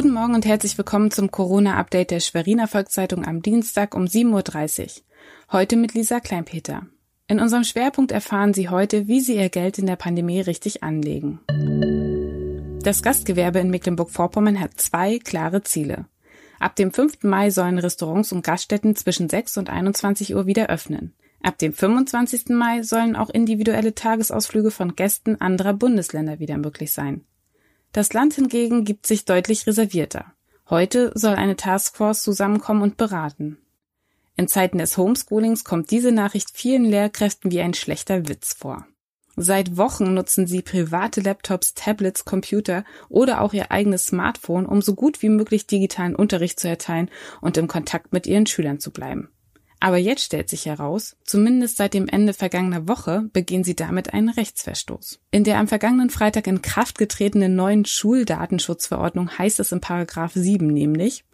Guten Morgen und herzlich willkommen zum Corona-Update der Schweriner Volkszeitung am Dienstag um 7.30 Uhr. Heute mit Lisa Kleinpeter. In unserem Schwerpunkt erfahren Sie heute, wie Sie Ihr Geld in der Pandemie richtig anlegen. Das Gastgewerbe in Mecklenburg-Vorpommern hat zwei klare Ziele. Ab dem 5. Mai sollen Restaurants und Gaststätten zwischen 6 und 21 Uhr wieder öffnen. Ab dem 25. Mai sollen auch individuelle Tagesausflüge von Gästen anderer Bundesländer wieder möglich sein. Das Land hingegen gibt sich deutlich reservierter. Heute soll eine Taskforce zusammenkommen und beraten. In Zeiten des Homeschoolings kommt diese Nachricht vielen Lehrkräften wie ein schlechter Witz vor. Seit Wochen nutzen sie private Laptops, Tablets, Computer oder auch ihr eigenes Smartphone, um so gut wie möglich digitalen Unterricht zu erteilen und im Kontakt mit ihren Schülern zu bleiben. Aber jetzt stellt sich heraus, zumindest seit dem Ende vergangener Woche begehen sie damit einen Rechtsverstoß. In der am vergangenen Freitag in Kraft getretenen neuen Schuldatenschutzverordnung heißt es in Paragraph 7 nämlich,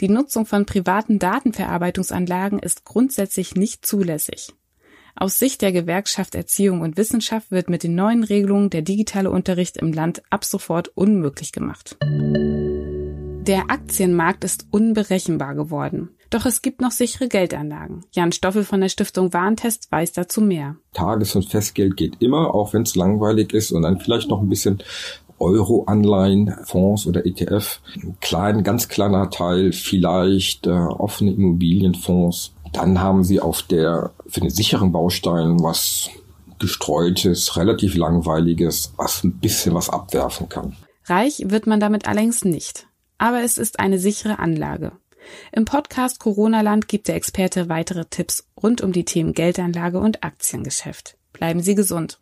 die Nutzung von privaten Datenverarbeitungsanlagen ist grundsätzlich nicht zulässig. Aus Sicht der Gewerkschaft Erziehung und Wissenschaft wird mit den neuen Regelungen der digitale Unterricht im Land ab sofort unmöglich gemacht. Der Aktienmarkt ist unberechenbar geworden. Doch es gibt noch sichere Geldanlagen. Jan Stoffel von der Stiftung Warentest weiß dazu mehr. Tages- und Festgeld geht immer, auch wenn es langweilig ist und dann vielleicht noch ein bisschen Euro-Anleihen, Fonds oder ETF. Ein klein, ganz kleiner Teil vielleicht äh, offene Immobilienfonds. Dann haben sie auf der für den sicheren Baustein was gestreutes, relativ langweiliges, was ein bisschen was abwerfen kann. Reich wird man damit allerdings nicht. Aber es ist eine sichere Anlage. Im Podcast Corona-Land gibt der Experte weitere Tipps rund um die Themen Geldanlage und Aktiengeschäft. Bleiben Sie gesund.